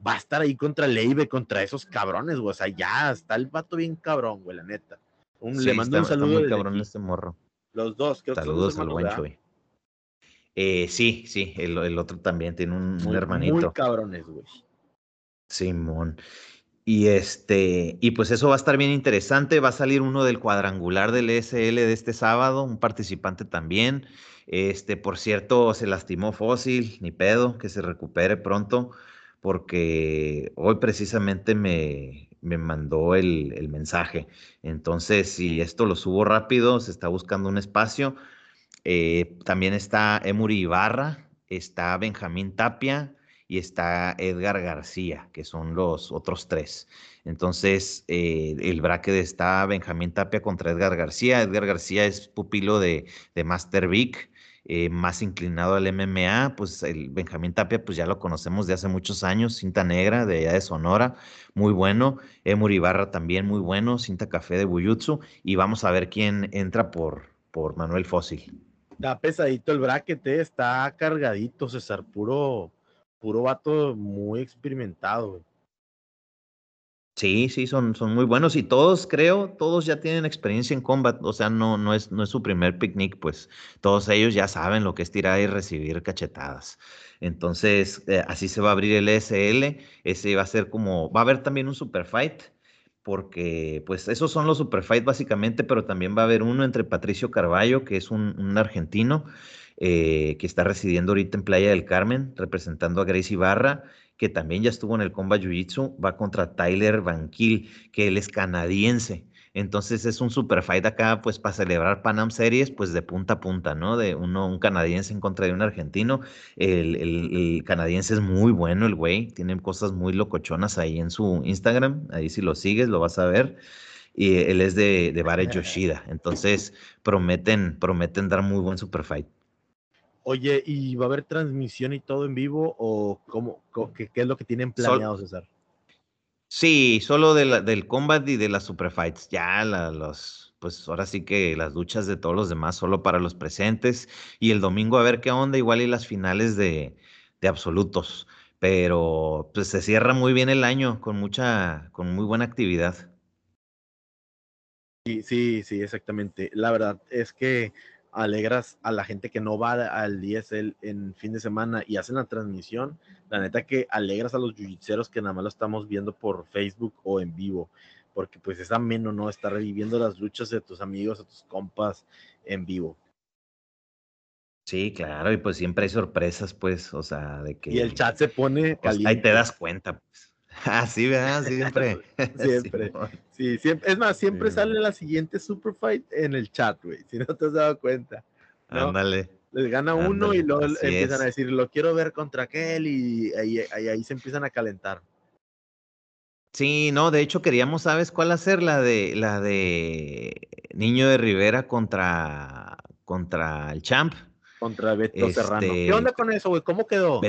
va a estar ahí contra Leibe, contra esos cabrones, güey, o sea, ya está el vato bien cabrón, güey, la neta. le mando un saludo. Está muy cabrón este morro. Los dos, creo Saludos al buen Chuy. Eh, sí, sí, el, otro también tiene un, hermanito. Muy cabrones, güey. Simón. Y este, y pues eso va a estar bien interesante. Va a salir uno del cuadrangular del ESL de este sábado, un participante también. Este, por cierto, se lastimó Fósil, ni pedo, que se recupere pronto, porque hoy precisamente me, me mandó el, el mensaje. Entonces, si esto lo subo rápido, se está buscando un espacio eh, también está Emury Ibarra, está Benjamín Tapia y está Edgar García, que son los otros tres. Entonces, eh, el bracket está Benjamín Tapia contra Edgar García. Edgar García es pupilo de, de Master Vic, eh, más inclinado al MMA. Pues el Benjamín Tapia, pues ya lo conocemos de hace muchos años, cinta negra de allá de Sonora, muy bueno. Emury Ibarra también muy bueno, cinta café de Buyutsu. Y vamos a ver quién entra por, por Manuel Fósil. Está pesadito el bracket, eh, está cargadito, César, puro, puro vato muy experimentado. Sí, sí, son, son muy buenos y todos, creo, todos ya tienen experiencia en combat, o sea, no, no, es, no es su primer picnic, pues todos ellos ya saben lo que es tirar y recibir cachetadas. Entonces, eh, así se va a abrir el SL, ese va a ser como, va a haber también un super fight, porque pues esos son los superfight básicamente, pero también va a haber uno entre Patricio Carballo, que es un, argentino eh, que está residiendo ahorita en Playa del Carmen, representando a Gracie Ibarra, que también ya estuvo en el Combat Jiu-Jitsu, va contra Tyler Banquil, que él es canadiense. Entonces es un super fight acá, pues para celebrar Panam Series, pues de punta a punta, ¿no? De uno, un canadiense en contra de un argentino. El, canadiense es muy bueno, el güey, tiene cosas muy locochonas ahí en su Instagram, ahí si lo sigues lo vas a ver. Y él es de, de Bare Yoshida, entonces prometen, prometen dar muy buen super fight. Oye, ¿y va a haber transmisión y todo en vivo o cómo, qué, es lo que tienen planeado, César? Sí, solo del combat y de las super fights. Ya los, pues ahora sí que las luchas de todos los demás solo para los presentes. Y el domingo a ver qué onda, igual y las finales de, de absolutos. Pero pues se cierra muy bien el año con mucha, con muy buena actividad. Sí, sí, sí, exactamente. La verdad es que alegras a la gente que no va al DSL en fin de semana y hacen la transmisión, la neta que alegras a los jiu que nada más lo estamos viendo por Facebook o en vivo, porque pues es ameno, ¿no? Estar reviviendo las luchas de tus amigos, de tus compas en vivo. Sí, claro, y pues siempre hay sorpresas, pues, o sea, de que... Y el chat se pone pues, ahí te das cuenta, pues. Ah, sí, ¿verdad? Siempre. siempre. Sí, siempre. Es más, siempre sale la siguiente Super Fight en el chat, güey. Si no te has dado cuenta. Ándale. Les gana uno y luego empiezan a decir, lo quiero ver contra aquel y ahí, ahí, se empiezan a calentar. Sí, no, de hecho queríamos, ¿sabes cuál hacer? La de la de Niño de Rivera contra contra el Champ. Contra Beto Serrano. ¿Qué este onda con eso, güey? ¿Cómo quedó?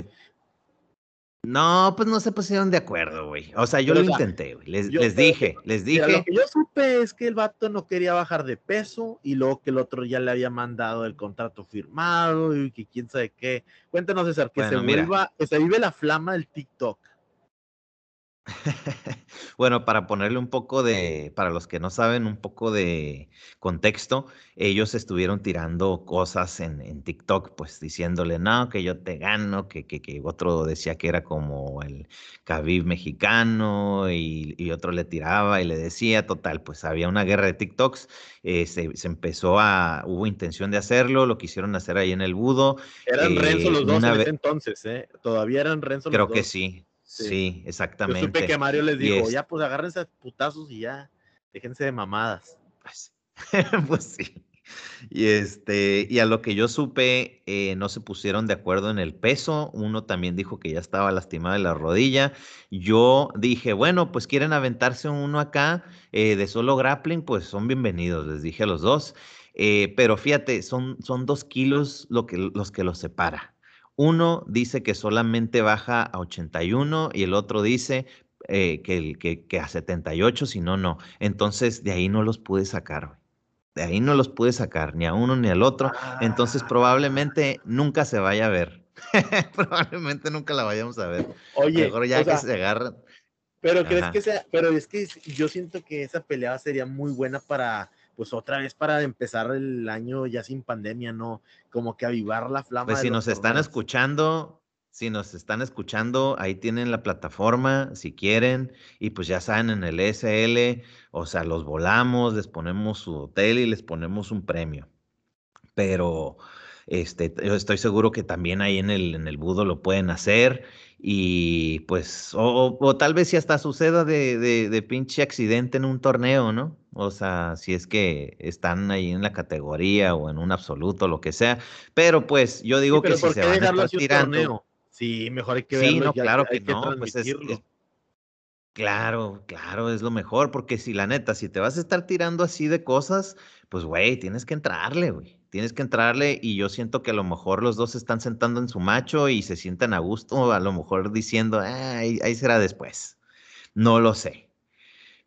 No, pues no se pusieron de acuerdo, güey. O sea, yo lo intenté, güey. Les, dije, les dije. lo que yo supe es que el vato no quería bajar de peso y luego que el otro ya le había mandado el contrato firmado y que quién sabe qué. Cuéntanos, César, que se vuelva, que se vive la flama del TikTok. Bueno, para ponerle un poco de, para los que no saben, un poco de contexto, ellos estuvieron tirando cosas en, TikTok, pues diciéndole, no, que yo te gano, que, que, otro decía que era como el Khabib mexicano y, otro le tiraba y le decía, total, pues había una guerra de TikToks, eh, se, empezó a, hubo intención de hacerlo, lo quisieron hacer ahí en el Budo. Eran Renzo los eh, dos en ese entonces, ¿eh? Todavía eran Renzo los dos. Creo que sí. Sí, exactamente. Yo supe que Mario les dijo, ya pues agárrense a putazos y ya, déjense de mamadas. Pues, pues, sí. Y este, y a lo que yo supe, eh, no se pusieron de acuerdo en el peso. Uno también dijo que ya estaba lastimado de la rodilla. Yo dije, bueno, pues quieren aventarse uno acá eh, de solo grappling, pues son bienvenidos, les dije a los dos. Eh, pero fíjate, son, son dos kilos lo que, los que los separa. Uno dice que solamente baja a 81 y el otro dice eh, que, que, que, a 78, si no, no. Entonces, de ahí no los pude sacar. De ahí no los pude sacar, ni a uno ni al otro. Entonces, ah. probablemente nunca se vaya a ver. probablemente nunca la vayamos a ver. Oye, Mejor ya que se agarran. Pero crees que sea, pero es que yo siento que esa pelea sería muy buena para pues otra vez para empezar el año ya sin pandemia, ¿no? Como que avivar la flama. Pues si nos están escuchando, si nos están escuchando, ahí tienen la plataforma, si quieren, y pues ya saben, en el SL, o sea, los volamos, les ponemos su hotel y les ponemos un premio. Pero este, yo estoy seguro que también ahí en el, en el Budo lo pueden hacer. Y pues, o, tal vez si hasta suceda de, de, pinche accidente en un torneo, ¿no? O sea, si es que están ahí en la categoría o en un absoluto, lo que sea. Pero pues yo digo que si se van a estar tirando. Sí, mejor hay que verlo. Sí, no, claro que, no. Pues es, claro, claro, es lo mejor. Porque si la neta, si te vas a estar tirando así de cosas, pues güey, tienes que entrarle, güey tienes que entrarle y yo siento que a lo mejor los dos se están sentando en su macho y se sientan a gusto, a lo mejor diciendo, ahí, será después. No lo sé,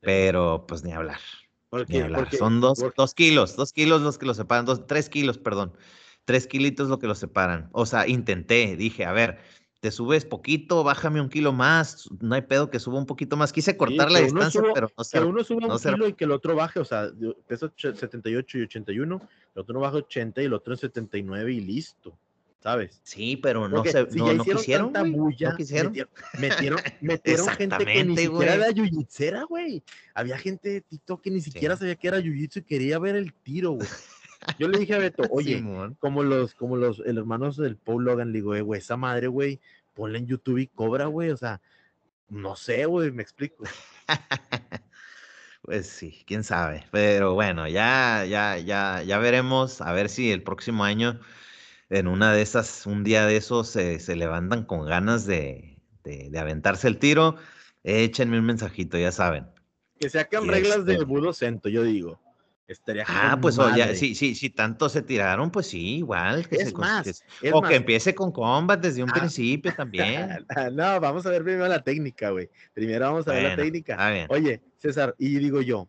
pero pues ni hablar. ni hablar. Son dos, dos, kilos, dos kilos los que los separan, dos, tres kilos, perdón. Tres kilitos lo que los separan. O sea, intenté, dije, a ver, te subes poquito, bájame un kilo más, no hay pedo que suba un poquito más. Quise cortar la distancia, pero no sé. Que uno suba un kilo y que el otro baje, o sea, peso 78 y 81, el otro no baja 80 y el otro en 79 y listo. ¿Sabes? Sí, pero no, se, no, no, quisieron, bulla, no quisieron. Metieron, metieron, gente que ni siquiera era güey. Había gente de TikTok que ni siquiera sabía que era yujitsu y quería ver el tiro, güey. Yo le dije a Beto, oye, como los, como los hermanos del Paul Logan, le digo, eh, güey, esa madre, güey, ponle en YouTube y cobra, güey, o sea, no sé, güey, me explico. pues sí, quién sabe, pero bueno, ya, ya, ya, ya veremos, a ver si el próximo año, en una de esas, un día de esos, se levantan con ganas de, de, aventarse el tiro, échenme un mensajito, ya saben. Que se hagan reglas de este Budo Cento, yo digo. Estaría ah, pues oye, si, sí, sí, tanto se tiraron, pues sí, igual. Que es más. o que empiece con combat desde un ah, principio también. no, vamos a ver primero la técnica, güey. Primero vamos a ver la técnica. Oye, César, y digo yo,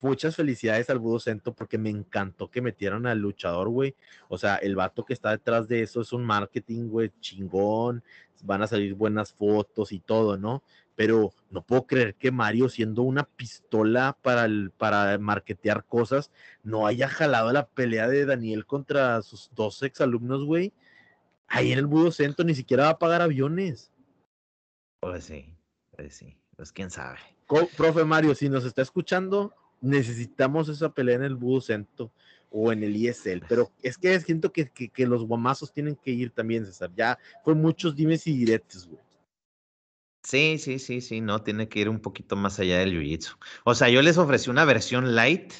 muchas felicidades al Budo Cento porque me encantó que metieran al luchador, güey. O sea, el vato que está detrás de eso es un marketing, güey, chingón. Van a salir buenas fotos y todo, ¿no? Pero no puedo creer que Mario, siendo una pistola para, el, para marketear cosas, no haya jalado la pelea de Daniel contra sus dos exalumnos, güey. Ahí en el Budo Centro ni siquiera va a pagar aviones. Pues sí, pues sí, pues quién sabe. profe Mario, si nos está escuchando, necesitamos esa pelea en el Budo Centro o en el ISL, pero es que siento que, que, que los guamazos tienen que ir también, César. Ya fue muchos dimes y diretes, güey. Sí, sí, sí, sí, no, tiene que ir un poquito más allá del jiu-jitsu. O sea, yo les ofrecí una versión light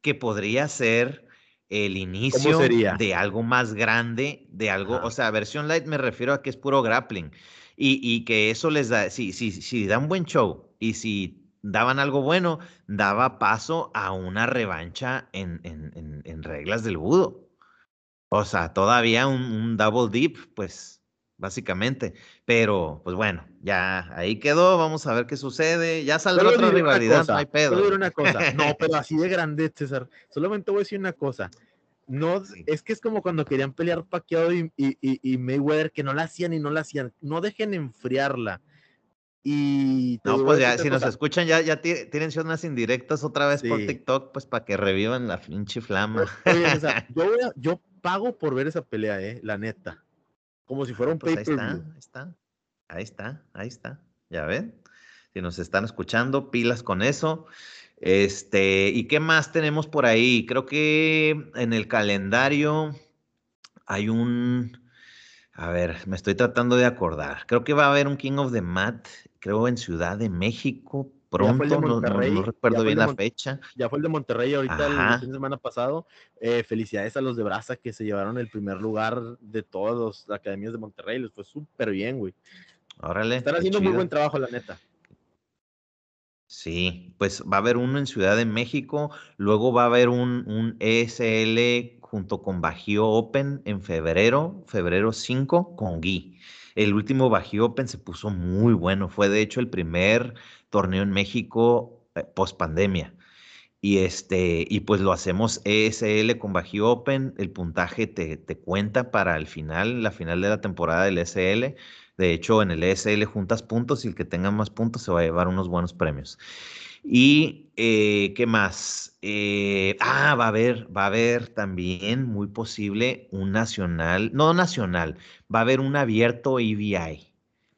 que podría ser el inicio de algo más grande, de algo, o sea, versión light me refiero a que es puro grappling y, y que eso les da, si, si, si da un buen show y si daban algo bueno, daba paso a una revancha en, en, en, reglas del budo. O sea, todavía un, un double dip, pues básicamente. Pero, pues bueno, ya ahí quedó, vamos a ver qué sucede. Ya saldrá otra rivalidad, no hay pedo. una cosa, no, pero así de grande, César. Solamente voy a decir una cosa. No, es que es como cuando querían pelear Pacquiao y, y, y, Mayweather, que no la hacían y no la hacían. No dejen enfriarla. Y no, pues ya, si nos escuchan, ya, ya tienen unas indirectas otra vez por TikTok, pues para que revivan la pinche flama. yo, yo pago por ver esa pelea, eh, la neta. Como si fuera un pues Ahí está, ahí está, ahí está, ahí está. Ya ven. Si nos están escuchando, pilas con eso. Este, ¿y qué más tenemos por ahí? Creo que en el calendario hay un. A ver, me estoy tratando de acordar. Creo que va a haber un King of the Mat, creo en Ciudad de México, pronto, no, recuerdo bien la fecha. Ya fue el de Monterrey ahorita el fin de semana pasado. Eh, felicidades a los de Brasa que se llevaron el primer lugar de todas las academias de Monterrey. Les fue súper bien, güey. Órale. Están haciendo muy buen trabajo, la neta. Sí, pues va a haber uno en Ciudad de México, luego va a haber un, un ESL junto con Bajío Open en febrero, febrero 5 con Gui. El último Bajío Open se puso muy bueno, fue de hecho el primer torneo en México eh, post pandemia. Y, este, y pues lo hacemos ESL con Bajío Open, el puntaje te, te, cuenta para el final, la final de la temporada del ESL. De hecho, en el ESL juntas puntos y el que tenga más puntos se va a llevar unos buenos premios. Y eh, qué más? Eh, ah, va a haber, va a haber también muy posible un nacional, no nacional, va a haber un abierto EVI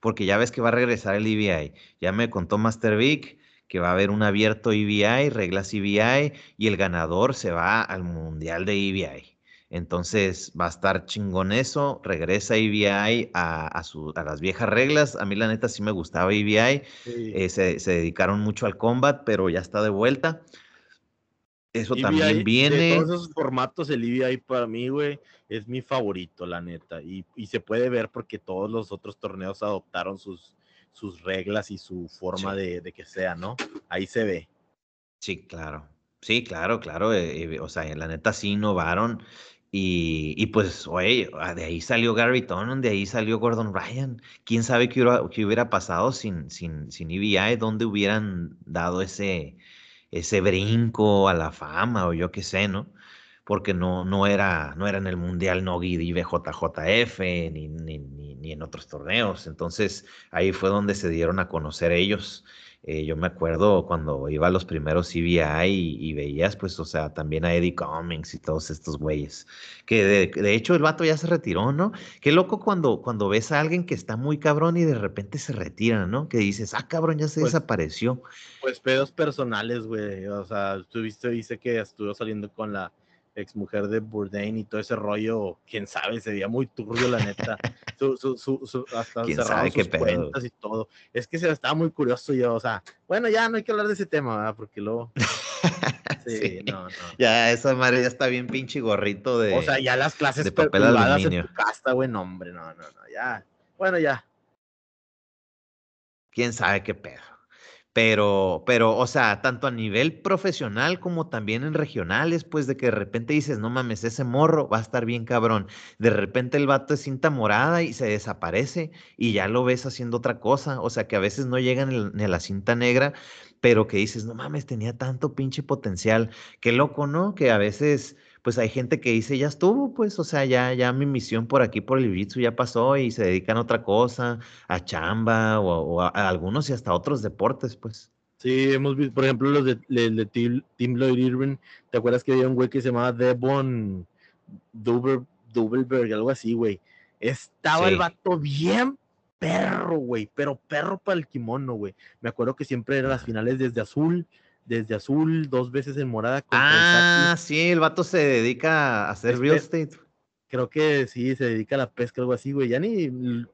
porque ya ves que va a regresar el EVI. Ya me contó Master Vic que va a haber un abierto EVI, reglas EVI, y el ganador se va al Mundial de EVI. Entonces va a estar chingón eso, regresa EVI a, a, las viejas reglas. A mí la neta sí me gustaba EVI, eh, se, dedicaron mucho al combat, pero ya está de vuelta. Eso también viene. De todos esos formatos, el EVI para mí, güey, es mi favorito, la neta. Y, se puede ver porque todos los otros torneos adoptaron sus, sus reglas y su forma de, que sea, ¿no? Ahí se ve. Sí, claro. Sí, claro, claro. Eh, eh, o sea, la neta sí innovaron. Y, y pues, oye, ah, de ahí salió Gary Tonon, de ahí salió Gordon Ryan. ¿Quién sabe qué hubiera, qué hubiera pasado sin, sin, sin EVI? ¿Dónde hubieran dado ese, ese brinco a la fama o yo qué sé, ¿no? Porque no, no, era, no era en el Mundial Nogi de BJJF ni, ni, ni, ni en otros torneos. Entonces ahí fue donde se dieron a conocer ellos. Eh, yo me acuerdo cuando iba a los primeros CBI y, veías, pues, o sea, también a Eddie Cummings y todos estos güeyes. Que de, hecho el vato ya se retiró, ¿no? Qué loco cuando, cuando ves a alguien que está muy cabrón y de repente se retira, ¿no? Que dices, ah, cabrón, ya se pues desapareció. Pues pedos personales, güey. O sea, tú viste, dice que estuvo saliendo con la ex mujer de Bourdain y todo ese rollo, quién sabe, se veía muy turbio, la neta. su, su, su, hasta ¿Quién sabe sus cuentas y todo. Es que se estaba muy curioso yo, o sea, bueno, ya no hay que hablar de ese tema, ¿verdad? Porque luego. Sí, no, no. Ya, esa madre ya está bien pinche gorrito de. O sea, ya las clases de papel aluminio. en tu casa, güey, no, hombre, no, no, no, ya. Bueno, ya. Quién sabe qué pedo. Pero, pero, o sea, tanto a nivel profesional como también en regionales, pues de que de repente dices, no mames, ese morro va a estar bien cabrón. De repente el vato es cinta morada y se desaparece y ya lo ves haciendo otra cosa. O sea, que a veces no llegan ni a la cinta negra, pero que dices, no mames, tenía tanto pinche potencial. Qué loco, ¿no? Que a veces pues hay gente que dice, ya estuvo, pues, o sea, ya, ya mi misión por aquí, por el jiu ya pasó y se dedican a otra cosa, a chamba o, a, algunos y hasta otros deportes, pues. Sí, hemos visto, por ejemplo, los de, de, Team, Lloyd Irving, ¿te acuerdas que había un güey que se llamaba Devon Dubelberg, algo así, güey? Estaba el vato bien perro, güey, pero perro para el kimono, güey. Me acuerdo que siempre eran las finales desde azul, desde azul, dos veces en morada. Ah, sí, el vato se dedica a hacer real estate. Creo que sí, se dedica a la pesca, algo así, güey. Ya ni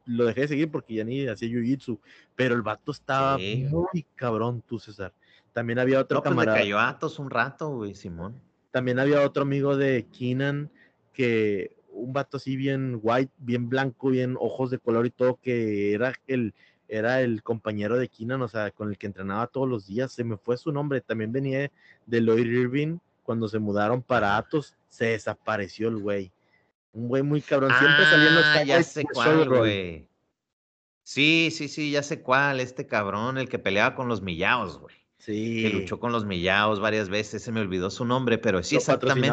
lo dejé de seguir porque ya ni hacía jiu-jitsu, pero el vato estaba muy cabrón, tú, César. También había otro no, pues camarada. cayó Atos un rato, güey, Simón. También había otro amigo de Keenan que un vato así bien white, bien blanco, bien ojos de color y todo, que era el, era el compañero de Keenan, o sea, con el que entrenaba todos los días, se me fue su nombre, también venía de Lloyd Irving, cuando se mudaron para Atos, se desapareció el güey. Un güey muy cabrón. Siempre saliendo ah, ya sé cuál, güey. Sí, sí, sí, ya sé cuál. Este cabrón, el que peleaba con los millaos, güey. Sí. Que luchó con los millaos varias veces. Se me olvidó su nombre, pero sí, Lo exactamente.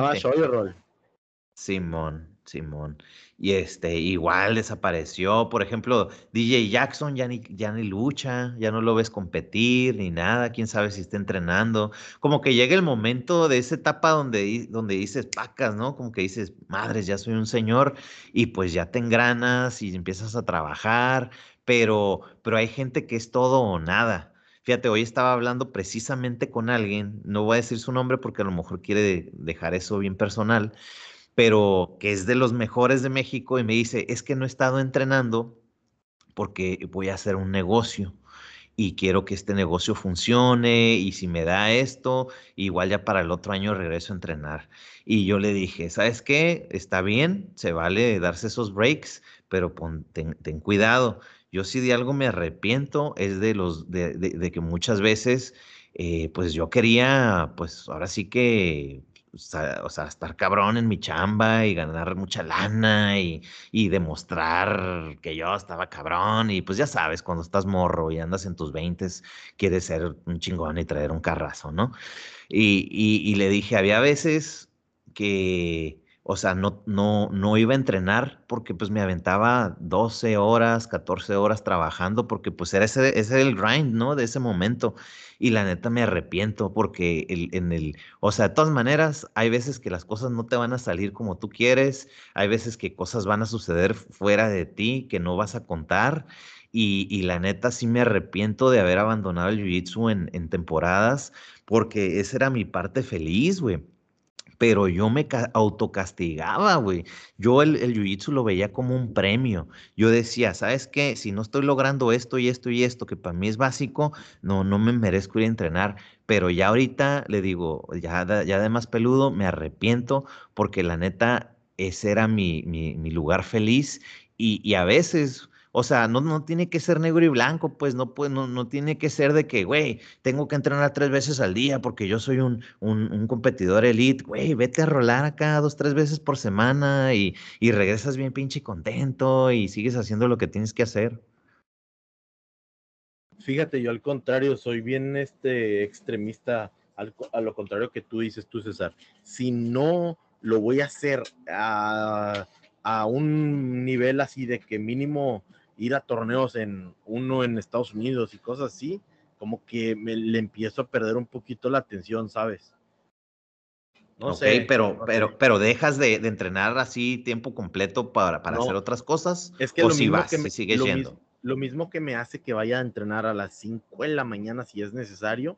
Simón, Simón. Y este, igual desapareció. Por ejemplo, DJ Jackson ya ni, ya ni lucha, ya no lo ves competir ni nada. Quién sabe si está entrenando. Como que llega el momento de esa etapa donde, donde dices pacas, ¿no? Como que dices, madres, ya soy un señor. Y pues ya te engranas y empiezas a trabajar. Pero, pero hay gente que es todo o nada. Fíjate, hoy estaba hablando precisamente con alguien, no voy a decir su nombre porque a lo mejor quiere dejar eso bien personal, pero que es de los mejores de México y me dice, es que no he estado entrenando porque voy a hacer un negocio y quiero que este negocio funcione y si me da esto, igual ya para el otro año regreso a entrenar. Y yo le dije, ¿sabes qué? Está bien, se vale darse esos breaks, pero ten, cuidado. Yo si de algo me arrepiento es de los de, que muchas veces eh, pues yo quería pues ahora sí que o sea, estar cabrón en mi chamba y ganar mucha lana y, y, demostrar que yo estaba cabrón. Y pues ya sabes, cuando estás morro y andas en tus veintes, quieres ser un chingón y traer un carrazo, ¿no? Y, y, y le dije, había veces que, o sea, no, no, no iba a entrenar porque pues me aventaba 12 horas, 14 horas trabajando porque pues era ese, ese el grind, ¿no? De ese momento y la neta me arrepiento porque el, en el, o sea, de todas maneras, hay veces que las cosas no te van a salir como tú quieres, hay veces que cosas van a suceder fuera de ti que no vas a contar. Y, y la neta sí me arrepiento de haber abandonado el jiu-jitsu en, en temporadas porque esa era mi parte feliz, güey pero yo me autocastigaba, güey. Yo el, el jiu-jitsu lo veía como un premio. Yo decía, ¿sabes qué? Si no estoy logrando esto y esto y esto, que para mí es básico, no, no me merezco ir a entrenar. Pero ya ahorita le digo, ya, ya de más peludo, me arrepiento porque la neta, ese era mi, mi, lugar feliz. Y a veces o sea, no, no tiene que ser negro y blanco, pues no, pues, no, no tiene que ser de que, güey, tengo que entrenar tres veces al día porque yo soy un, un, competidor elite. Güey, vete a rolar acá dos, tres veces por semana y, y regresas bien pinche contento y sigues haciendo lo que tienes que hacer. Fíjate, yo al contrario, soy bien este extremista, a lo contrario que tú dices tú, César. Si no lo voy a hacer a, a un nivel así de que mínimo ir a torneos en uno en Estados Unidos y cosas así, como que me le empiezo a perder un poquito la atención, ¿sabes? No sé. Pero, pero, pero dejas de, entrenar así tiempo completo para, para hacer otras cosas. Es que lo mismo que me, sigues lo yendo. Lo mismo que me hace que vaya a entrenar a las 5 de la mañana si es necesario,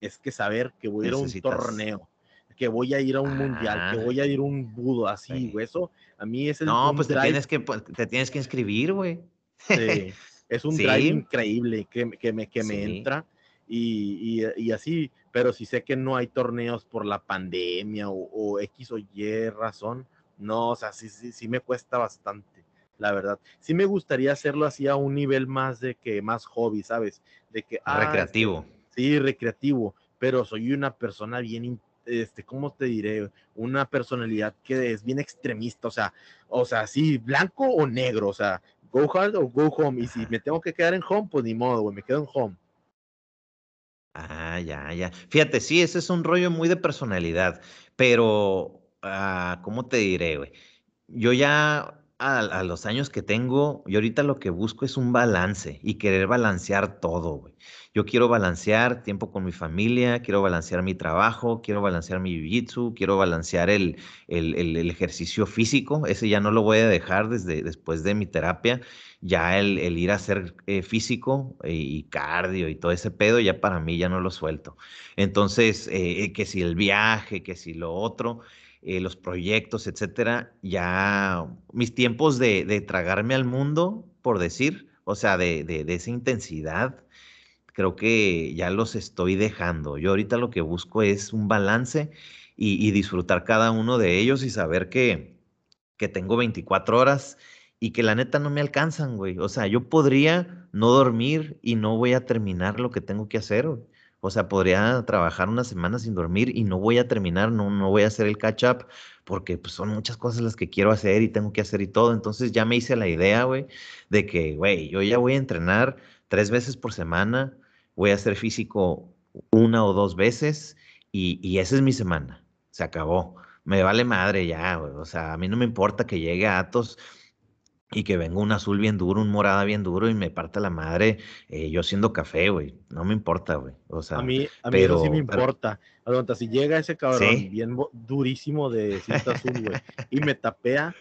es que saber que voy a ir a un torneo que voy a ir a un mundial, que voy a ir a un budo así, güey. Eso a mí es el. No, pues te tienes, que, pues, te tienes que inscribir, güey. Sí, es un drive increíble que, que me, que me entra y, y, y, así, pero si sé que no hay torneos por la pandemia o, o, X o Y razón, no, o sea, sí, sí, sí me cuesta bastante, la verdad. Sí me gustaría hacerlo así a un nivel más de que, más hobby, ¿sabes? De que... Ah, recreativo. sí, recreativo, pero soy una persona bien este, ¿cómo te diré? Una personalidad que es bien extremista, o sea, o sea, sí, blanco o negro, o sea, go hard o go home. Y si me tengo que quedar en home, pues ni modo, güey, me quedo en home. Ah, ya, ya. Fíjate, sí, ese es un rollo muy de personalidad, pero, ah, ¿cómo te diré, güey? Yo ya a, los años que tengo, y ahorita lo que busco es un balance y querer balancear todo. Yo quiero balancear tiempo con mi familia, quiero balancear mi trabajo, quiero balancear mi jiu-jitsu, quiero balancear el, el, ejercicio físico. Ese ya no lo voy a dejar desde después de mi terapia. Ya el, ir a hacer eh, físico eh, y cardio y todo ese pedo, ya para mí ya no lo suelto. Entonces, eh, que si el viaje, que si lo otro. Eh, los proyectos, etcétera, ya mis tiempos de, de, tragarme al mundo, por decir, o sea, de, de, esa intensidad, creo que ya los estoy dejando. Yo ahorita lo que busco es un balance y, disfrutar cada uno de ellos y saber que, que tengo 24 horas y que la neta no me alcanzan, güey. O sea, yo podría no dormir y no voy a terminar lo que tengo que hacer. O sea, podría trabajar una semana sin dormir y no voy a terminar, no, no voy a hacer el catch up porque pues, son muchas cosas las que quiero hacer y tengo que hacer y todo. Entonces ya me hice la idea, güey, de que, güey, yo ya voy a entrenar tres veces por semana, voy a hacer físico una o dos veces y, y esa es mi semana. Se acabó. Me vale madre ya, güey. O sea, a mí no me importa que llegue a Atos y que venga un azul bien duro, un morada bien duro y me parta la madre eh, yo siendo café, güey. No me importa, güey. O sea, a mí, a mí pero, sí me importa. Aguanta, si llega ese cabrón bien durísimo de cinta azul, güey, y me tapea,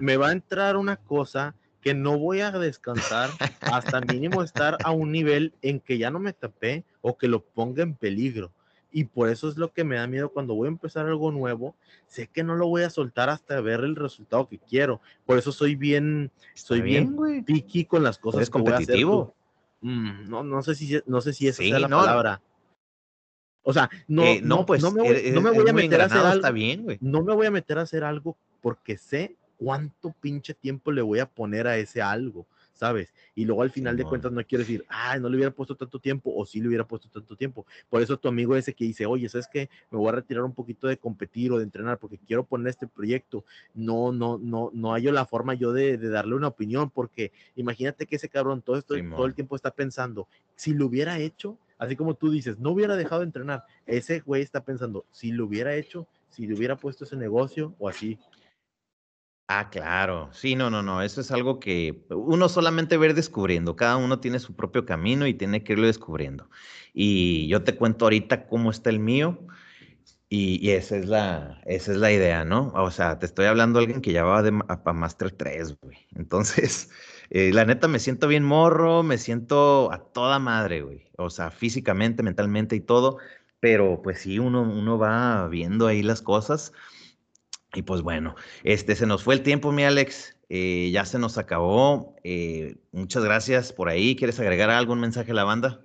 me va a entrar una cosa que no voy a descansar hasta mínimo estar a un nivel en que ya no me tapé o que lo ponga en peligro. Y por eso es lo que me da miedo cuando voy a empezar algo nuevo. Sé que no lo voy a soltar hasta ver el resultado que quiero. Por eso soy bien, soy bien, picky con las cosas. Es competitivo. Mm, no, no sé si, no sé si esa es la palabra. O sea, no, eh, no, pues, no, me voy, no me voy a meter a hacer algo. Está bien, no me voy a meter a hacer algo porque sé cuánto pinche tiempo le voy a poner a ese algo. ¿Sabes? Y luego al final de cuentas no quiero decir, ay, no le hubiera puesto tanto tiempo o sí le hubiera puesto tanto tiempo. Por eso tu amigo ese que dice, oye, ¿sabes qué? Me voy a retirar un poquito de competir o de entrenar porque quiero poner este proyecto. No, no, no, no hay la forma yo de, darle una opinión porque imagínate que ese cabrón todo, esto, todo el tiempo está pensando, si lo hubiera hecho, así como tú dices, no hubiera dejado de entrenar. Ese güey está pensando, si lo hubiera hecho, si le hubiera puesto ese negocio o así. Ah, claro. Sí, no, no, no. Eso es algo que uno solamente va a ir descubriendo. Cada uno tiene su propio camino y tiene que irlo descubriendo. Y yo te cuento ahorita cómo está el mío. Y, esa, es la, esa es la idea, ¿no? O sea, te estoy hablando de alguien que ya va de, a, Master 3, güey. Entonces, eh, la neta, me siento bien morro, me siento a toda madre, güey. O sea, físicamente, mentalmente y todo. Pero pues sí, uno, uno va viendo ahí las cosas. Y pues bueno, este se nos fue el tiempo, mi Alex. Eh, ya se nos acabó. Eh, muchas gracias por ahí. ¿Quieres agregar algún mensaje a la banda?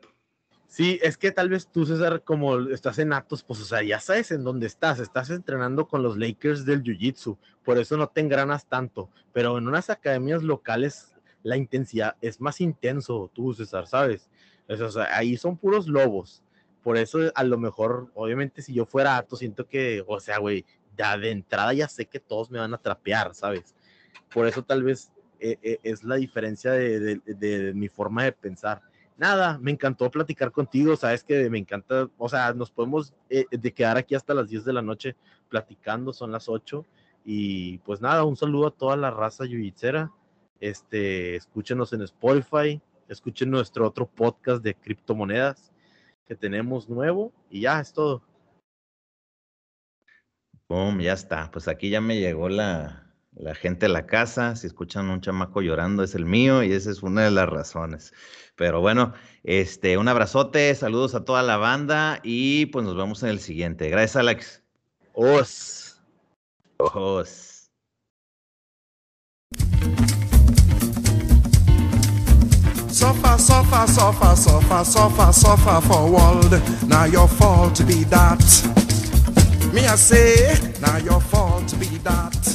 Sí, es que tal vez tú, César, como estás en Atos, pues, o sea, ya sabes en dónde estás. Estás entrenando con los Lakers del Jiu-Jitsu. Por eso no te engranas tanto. Pero en unas academias locales, la intensidad es más intenso, tú, César, ¿sabes? o sea, ahí son puros lobos. Por eso, a lo mejor, obviamente, si yo fuera Atos, siento que, o sea, güey, ya de entrada ya sé que todos me van a trapear, ¿sabes? Por eso tal vez eh, eh, es la diferencia de, mi forma de pensar. Nada, me encantó platicar contigo, sabes que me encanta, o sea, nos podemos eh, de quedar aquí hasta las 10 de la noche platicando, son las 8 y pues nada, un saludo a toda la raza yuyicera, este, escúchenos en Spotify, escuchen nuestro otro podcast de criptomonedas que tenemos nuevo y ya es todo. Pum, ya está. Pues aquí ya me llegó la, la gente a la casa. Si escuchan un chamaco llorando, es el mío y esa es una de las razones. Pero bueno, este, un abrazote, saludos a toda la banda y pues nos vemos en el siguiente. Gracias, Alex. Os. Os. Suffer, suffer, suffer, suffer, suffer, suffer for world. Now your fault be that. Me I say, now your fault be that.